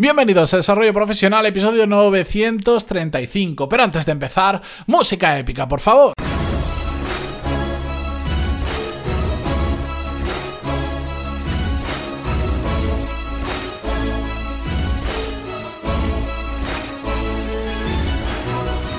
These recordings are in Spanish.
Bienvenidos a Desarrollo Profesional, episodio 935. Pero antes de empezar, música épica, por favor.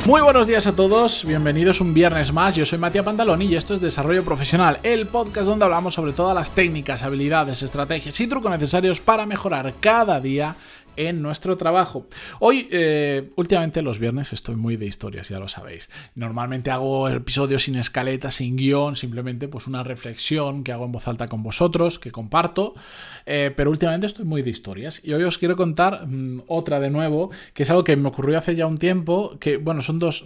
Muy buenos días a todos, bienvenidos un viernes más. Yo soy Matías Pantaloni y esto es Desarrollo Profesional, el podcast donde hablamos sobre todas las técnicas, habilidades, estrategias y trucos necesarios para mejorar cada día en nuestro trabajo. Hoy, eh, últimamente los viernes estoy muy de historias, ya lo sabéis. Normalmente hago episodios sin escaleta, sin guion, simplemente pues una reflexión que hago en voz alta con vosotros, que comparto, eh, pero últimamente estoy muy de historias. Y hoy os quiero contar mm, otra de nuevo, que es algo que me ocurrió hace ya un tiempo, que bueno, son dos,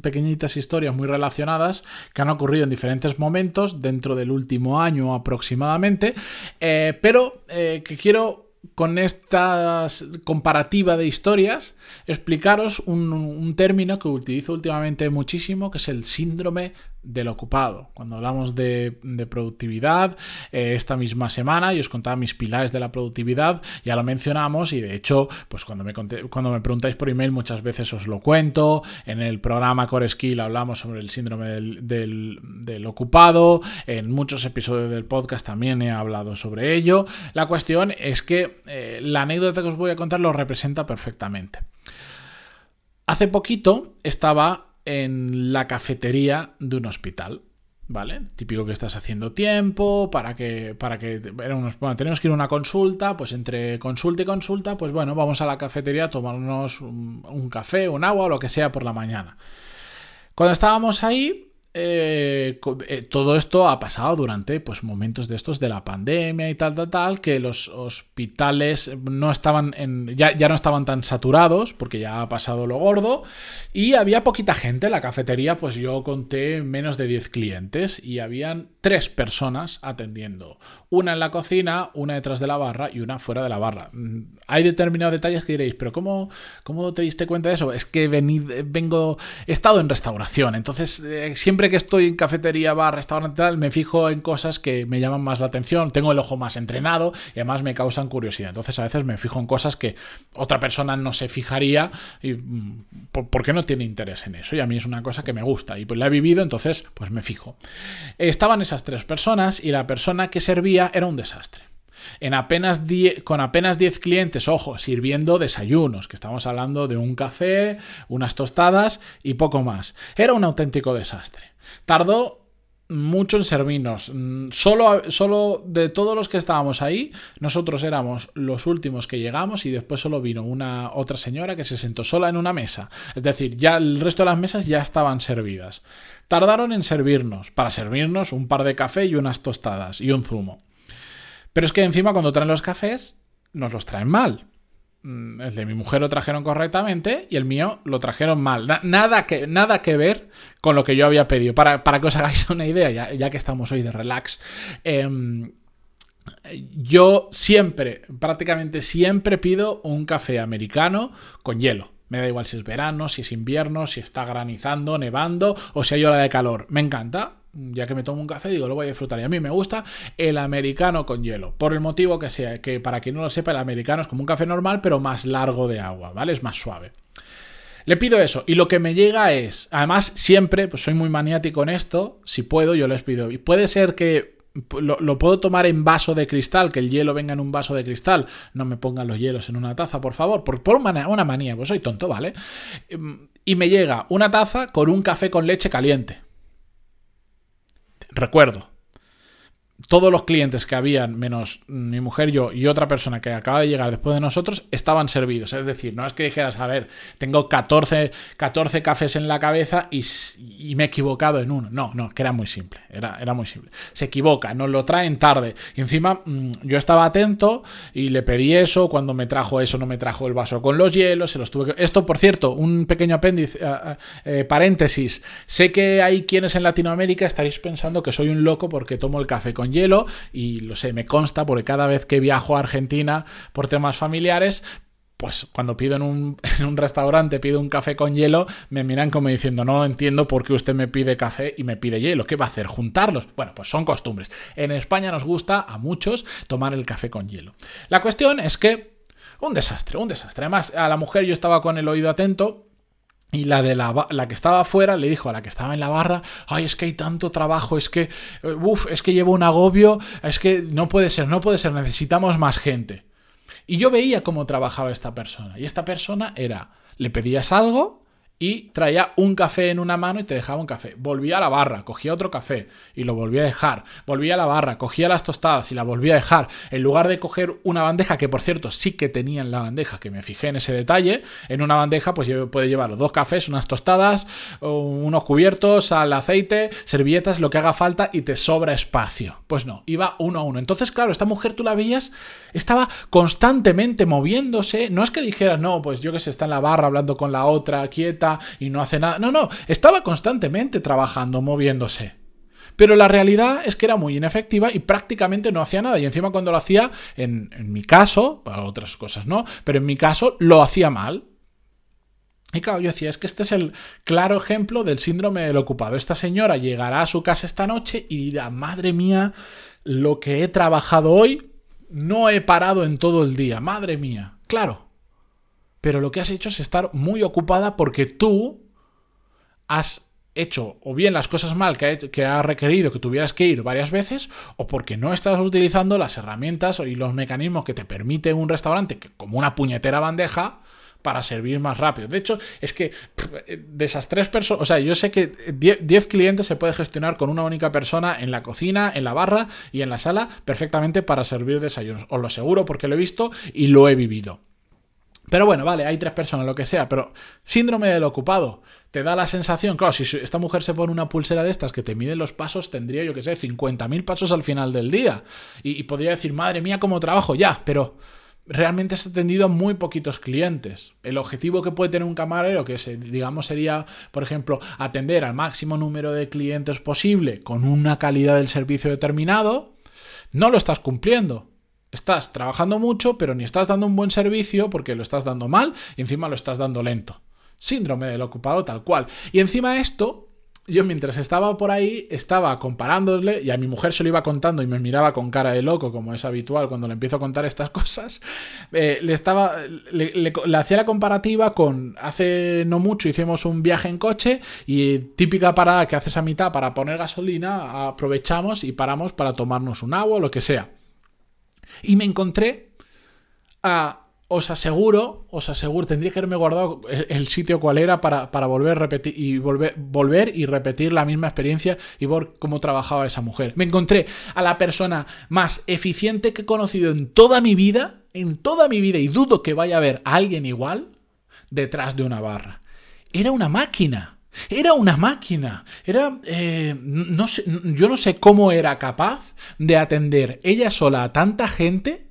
pequeñitas historias muy relacionadas que han ocurrido en diferentes momentos dentro del último año aproximadamente, eh, pero que quiero con esta comparativa de historias, explicaros un, término que utilizo últimamente muchísimo, que es el síndrome del ocupado. Cuando hablamos de, productividad, eh, esta misma semana, y os contaba mis pilares de la productividad, ya lo mencionamos, y de hecho, pues cuando me, cuando me preguntáis por email, muchas veces os lo cuento. En el programa Core Skill hablamos sobre el síndrome del, ocupado. En muchos episodios del podcast también he hablado sobre ello. La cuestión es que eh, la anécdota que os voy a contar lo representa perfectamente. Hace poquito estaba en la cafetería de un hospital. ¿Vale? Típico que estás haciendo tiempo para que, para que, bueno, tenemos que ir a una consulta, pues entre consulta y consulta, pues bueno, vamos a la cafetería a tomarnos un, un café, un agua o lo que sea por la mañana. Cuando estábamos ahí, eh, eh, todo esto ha pasado durante pues, momentos de estos de la pandemia y tal, tal, tal, que los hospitales no estaban ya, ya, no estaban tan saturados porque ya ha pasado lo gordo y había poquita gente en la cafetería, pues yo conté menos de 10 clientes y habían tres personas atendiendo, una en la cocina, una detrás de la barra y una fuera de la barra. Mm, hay determinados detalles que diréis, pero ¿cómo, cómo te diste cuenta de eso? Es que vengo, he estado en restauración, entonces eh, siempre que estoy en cafetería, bar, restaurante, tal, me fijo en cosas que me llaman más la atención, tengo el ojo más entrenado y además me causan curiosidad. Entonces a veces me fijo en cosas que otra persona no se fijaría y mm, ¿por, qué no tiene interés en eso? Y a mí es una cosa que me gusta y pues la he vivido, entonces pues me fijo. Estaban esas tres personas y la persona que servía era un desastre. En apenas con apenas 10 clientes, ojo, sirviendo desayunos, que estamos hablando de un café, unas tostadas y poco más. Era un auténtico desastre. Tardó mucho en servirnos. Mm, solo, solo de todos los que estábamos ahí, nosotros éramos los últimos que llegamos y después solo vino una otra señora que se sentó sola en una mesa. Es decir, ya el resto de las mesas ya estaban servidas. Tardaron en servirnos, para servirnos un par de café y unas tostadas y un zumo. Pero es que encima cuando traen los cafés, nos los traen mal. Mm, el de mi mujer lo trajeron correctamente y el mío lo trajeron mal. nada, que, nada que ver con lo que yo había pedido. Para, que os hagáis una idea, ya, que estamos hoy de relax. Em, yo siempre, prácticamente siempre pido un café americano con hielo. Me da igual si es verano, si es invierno, si está granizando, nevando o si hay hora de calor. Me encanta ya que me tomo un café, digo, lo voy a disfrutar. Y a mí me gusta el americano con hielo, por el motivo que sea, que para quien no lo sepa, el americano es como un café normal, pero más largo de agua, ¿vale? Es más suave. Le pido eso y lo que me llega es, además siempre, pues soy muy maniático en esto, si puedo yo les pido, y puede ser que lo, puedo tomar en vaso de cristal, que el hielo venga en un vaso de cristal, no me pongan los hielos en una taza, por favor, por, por una, una manía, pues soy tonto, ¿vale? Y me llega una taza con un café con leche caliente. Recuerdo, todos los clientes que habían, menos mi mujer, yo y otra persona que acaba de llegar después de nosotros, estaban servidos. Es decir, no es que dijeras, a ver, tengo 14, 14 cafés en la cabeza y, me he equivocado en uno. No, no, que era muy simple. Era, era muy simple. Se equivoca, nos lo traen tarde. Y encima mm, yo estaba atento y le pedí eso. Cuando me trajo eso, no me trajo el vaso con los hielos. Se los tuve Esto, por cierto, un pequeño apéndice, eh, paréntesis. Sé que hay quienes en Latinoamérica estaréis pensando que soy un loco porque tomo el café con hielo y lo sé, me consta porque cada vez que viajo a Argentina por temas familiares, pues cuando pido en un, en un, restaurante, pido un café con hielo, me miran como diciendo, no entiendo por qué usted me pide café y me pide hielo. ¿Qué va a hacer? ¿Juntarlos? Bueno, pues son costumbres. En España nos gusta a muchos tomar el café con hielo. La cuestión es que Un desastre, un desastre. Además, a la mujer yo estaba con el oído atento y la de la, la, que estaba afuera le dijo a la que estaba en la barra, ay, es que hay tanto trabajo, es que, uff, es que llevo un agobio, es que no puede ser, no puede ser, necesitamos más gente. Y yo veía cómo trabajaba esta persona. Y esta persona era, le pedías algo, y traía un café en una mano y te dejaba un café. Volvía a la barra, cogía otro café y lo volvía a dejar. Volvía a la barra, cogía las tostadas y la volvía a dejar. En lugar de coger una bandeja, que por cierto sí que tenía en la bandeja, que me fijé en ese detalle, en una bandeja pues puede llevar dos cafés, unas tostadas, unos cubiertos, al aceite, servilletas, lo que haga falta y te sobra espacio. Pues no, iba uno a uno. Entonces, claro, esta mujer tú la veías, estaba constantemente moviéndose. No es que dijera, no, pues yo que sé, está en la barra hablando con la otra, quieta y no hace nada. No, no, estaba constantemente trabajando, moviéndose. Pero la realidad es que era muy inefectiva y prácticamente no hacía nada. Y encima cuando lo hacía, en, mi caso, para otras cosas no, pero en mi caso lo hacía mal. Y claro, yo decía, es que este es el claro ejemplo del síndrome del ocupado. Esta señora llegará a su casa esta noche y dirá, madre mía, lo que he trabajado hoy, no he parado en todo el día, madre mía. Claro, pero lo que has hecho es estar muy ocupada porque tú has hecho o bien las cosas mal que ha, requerido que tuvieras que ir varias veces o porque no estás utilizando las herramientas y los mecanismos que te permite un restaurante como una puñetera bandeja para servir más rápido. De hecho, es que de esas tres personas, o sea, yo sé que 10 clientes se puede gestionar con una única persona en la cocina, en la barra y en la sala perfectamente para servir desayunos. Os lo aseguro porque lo he visto y lo he vivido. Pero bueno, vale, hay tres personas, lo que sea, pero síndrome del ocupado. Te da la sensación, claro, si esta mujer se pone una pulsera de estas que te mide los pasos, tendría, yo que sé, 50.000 pasos al final del día. Y, podría decir, madre mía, cómo trabajo ya, pero realmente has atendido a muy poquitos clientes. El objetivo que puede tener un camarero, que se, digamos sería, por ejemplo, atender al máximo número de clientes posible con una calidad del servicio determinado, no lo estás cumpliendo. Estás trabajando mucho, pero ni estás dando un buen servicio porque lo estás dando mal y encima lo estás dando lento. Síndrome del ocupado tal cual. Y encima esto, yo mientras estaba por ahí, estaba comparándole y a mi mujer se lo iba contando y me miraba con cara de loco, como es habitual cuando le empiezo a contar estas cosas. Eh, le estaba. Le, hacía la comparativa con. Hace no mucho hicimos un viaje en coche y típica parada que haces a mitad para poner gasolina, aprovechamos y paramos para tomarnos un agua o lo que sea. Y me encontré a os aseguro, os aseguro, tendría que haberme guardado el, sitio cual era para, volver a repetir y volver, volver y repetir la misma experiencia y ver cómo trabajaba esa mujer. Me encontré a la persona más eficiente que he conocido en toda mi vida, en toda mi vida, y dudo que vaya a haber alguien igual detrás de una barra. Era una máquina. Era una máquina. Era. Eh, no sé, yo no sé cómo era capaz de atender ella sola a tanta gente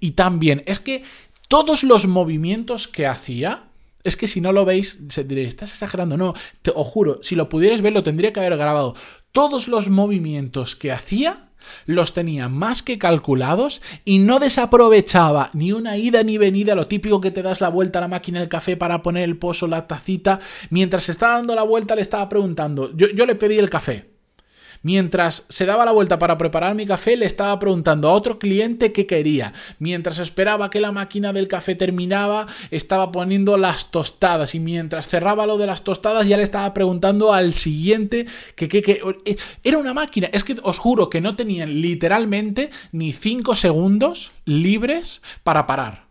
y tan bien. Es que todos los movimientos que hacía. Es que si no lo veis, diréis, estás exagerando. No, te os juro, si lo pudierais ver, lo tendría que haber grabado. Todos los movimientos que hacía los tenía más que calculados y no desaprovechaba ni una ida ni venida, lo típico que te das la vuelta a la máquina del café para poner el pozo, la tacita. Mientras estaba dando la vuelta le estaba preguntando, yo, yo le pedí el café. Mientras se daba la vuelta para preparar mi café, le estaba preguntando a otro cliente qué quería. Mientras esperaba que la máquina del café terminaba, estaba poniendo las tostadas. Y mientras cerraba lo de las tostadas, ya le estaba preguntando al siguiente que qué. Eh, era una máquina. Es que os juro que no tenían literalmente ni cinco segundos libres para parar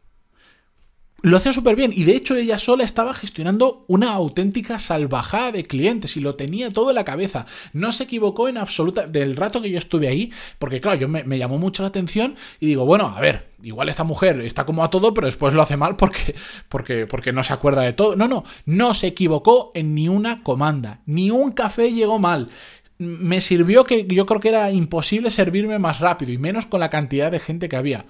lo hacía súper bien y de hecho ella sola estaba gestionando una auténtica salvajada de clientes y lo tenía todo en la cabeza. No se equivocó en absoluta del rato que yo estuve ahí, porque claro, yo me, llamó mucho la atención y digo, bueno, a ver, igual esta mujer está como a todo, pero después lo hace mal porque, porque, porque no se acuerda de todo. No, no, no se equivocó en ni una comanda, ni un café llegó mal me sirvió que yo creo que era imposible servirme más rápido y menos con la cantidad de gente que había.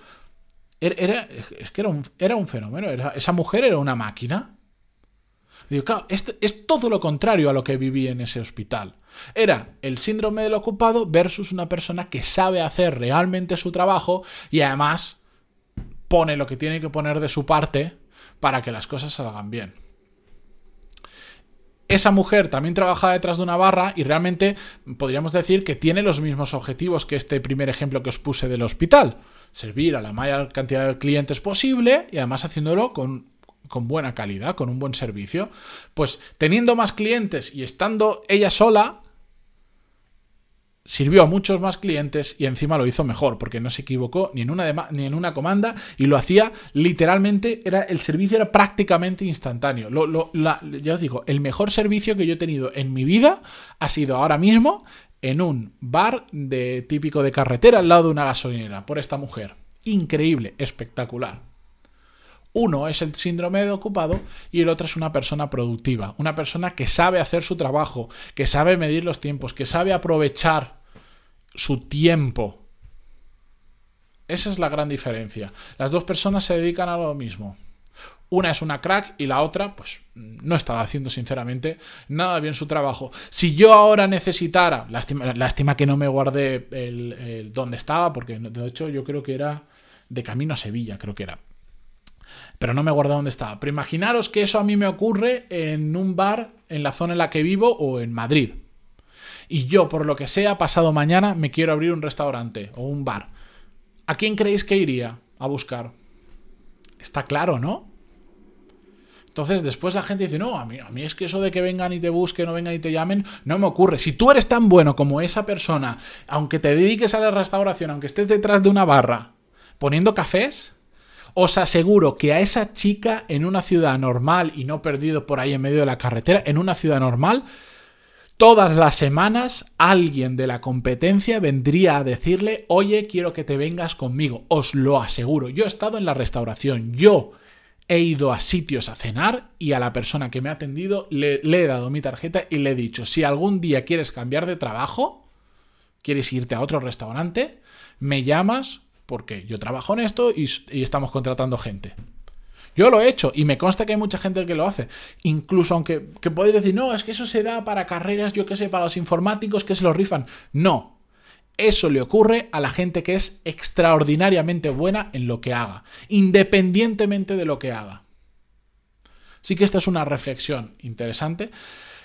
Era, es que era un, era un fenómeno. esa mujer era una máquina. Claro, este, es todo lo contrario a lo que viví en ese hospital. Era el síndrome del ocupado versus una persona que sabe hacer realmente su trabajo y además pone lo que tiene que poner de su parte para que las cosas salgan bien. Esa mujer también trabaja detrás de una barra y realmente podríamos decir que tiene los mismos objetivos que este primer ejemplo que os puse del hospital servir a la mayor cantidad de clientes posible y además haciéndolo con, con buena calidad, con un buen servicio. Pues teniendo más clientes y estando ella sola, sirvió a muchos más clientes y encima lo hizo mejor, porque no se equivocó ni en una, ni en una comanda y lo hacía literalmente, era, el servicio era prácticamente instantáneo. Lo, ya os digo, el mejor servicio que yo he tenido en mi vida ha sido ahora mismo en un bar de típico de carretera al lado de una gasolinera por esta mujer. Increíble, espectacular. Uno es el síndrome de ocupado y el otro es una persona productiva, una persona que sabe hacer su trabajo, que sabe medir los tiempos, que sabe aprovechar su tiempo. Esa es la gran diferencia. Las dos personas se dedican a lo mismo. Una es una crack y la otra, pues, no estaba haciendo sinceramente nada bien su trabajo. Si yo ahora necesitara, lástima, que no me guardé el, dónde estaba, porque de hecho yo creo que era de camino a Sevilla, creo que era. Pero no me guardé dónde estaba. Pero imaginaros que eso a mí me ocurre en un bar en la zona en la que vivo o en Madrid y yo, por lo que sea, pasado mañana me quiero abrir un restaurante o un bar, ¿a quién creéis que iría a buscar? Está claro, ¿no? Entonces después la gente dice, no, a mí, a mí es que eso de que vengan y te busquen o vengan y te llamen, no me ocurre. Si tú eres tan bueno como esa persona, aunque te dediques a la restauración, aunque estés detrás de una barra poniendo cafés, os aseguro que a esa chica en una ciudad normal y no perdido por ahí en medio de la carretera, en una ciudad normal, Todas las semanas alguien de la competencia vendría a decirle, oye, quiero que te vengas conmigo, os lo aseguro. Yo he estado en la restauración, yo he ido a sitios a cenar y a la persona que me ha atendido le, he dado mi tarjeta y le he dicho, si algún día quieres cambiar de trabajo, quieres irte a otro restaurante, me llamas porque yo trabajo en esto y estamos contratando gente. Yo lo he hecho y me consta que hay mucha gente que lo hace. Incluso aunque que podéis decir, no, es que eso se da para carreras, yo qué sé, para los informáticos que se lo rifan. No. Eso le ocurre a la gente que es extraordinariamente buena en lo que haga, independientemente de lo que haga. Sí que esta es una reflexión interesante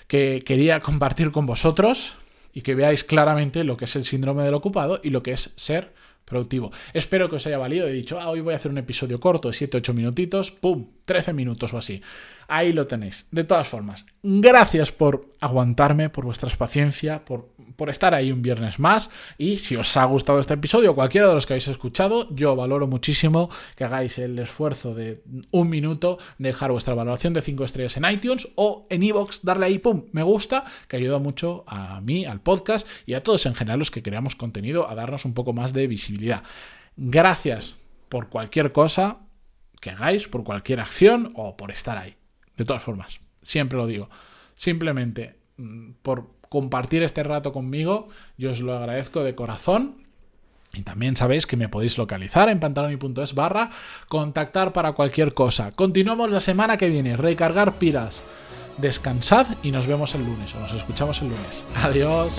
que quería compartir con vosotros y que veáis claramente lo que es el síndrome del ocupado y lo que es ser productivo. Espero que os haya valido. He dicho, ah, hoy voy a hacer un episodio corto de 7-8 minutitos, ¡pum! 13 minutos o así. Ahí lo tenéis. De todas formas, gracias por aguantarme, por vuestra paciencia, por, por estar ahí un viernes más. Y si os ha gustado este episodio, cualquiera de los que habéis escuchado, yo valoro muchísimo que hagáis el esfuerzo de un minuto, dejar vuestra valoración de 5 estrellas en iTunes o en iVoox, darle ahí, ¡pum! Me gusta, que ayuda mucho a mí, al podcast y a todos en general los que creamos contenido a darnos un poco más de visibilidad. Gracias por cualquier cosa que hagáis, por cualquier acción o por estar ahí. De todas formas, siempre lo digo. Simplemente mm, por compartir este rato conmigo, yo os lo agradezco de corazón. Y también sabéis que me podéis localizar en pantaloni.es barra contactar para cualquier cosa. Continuamos la semana que viene. Recargar piras. Descansad y nos vemos el lunes o nos escuchamos el lunes. Adiós.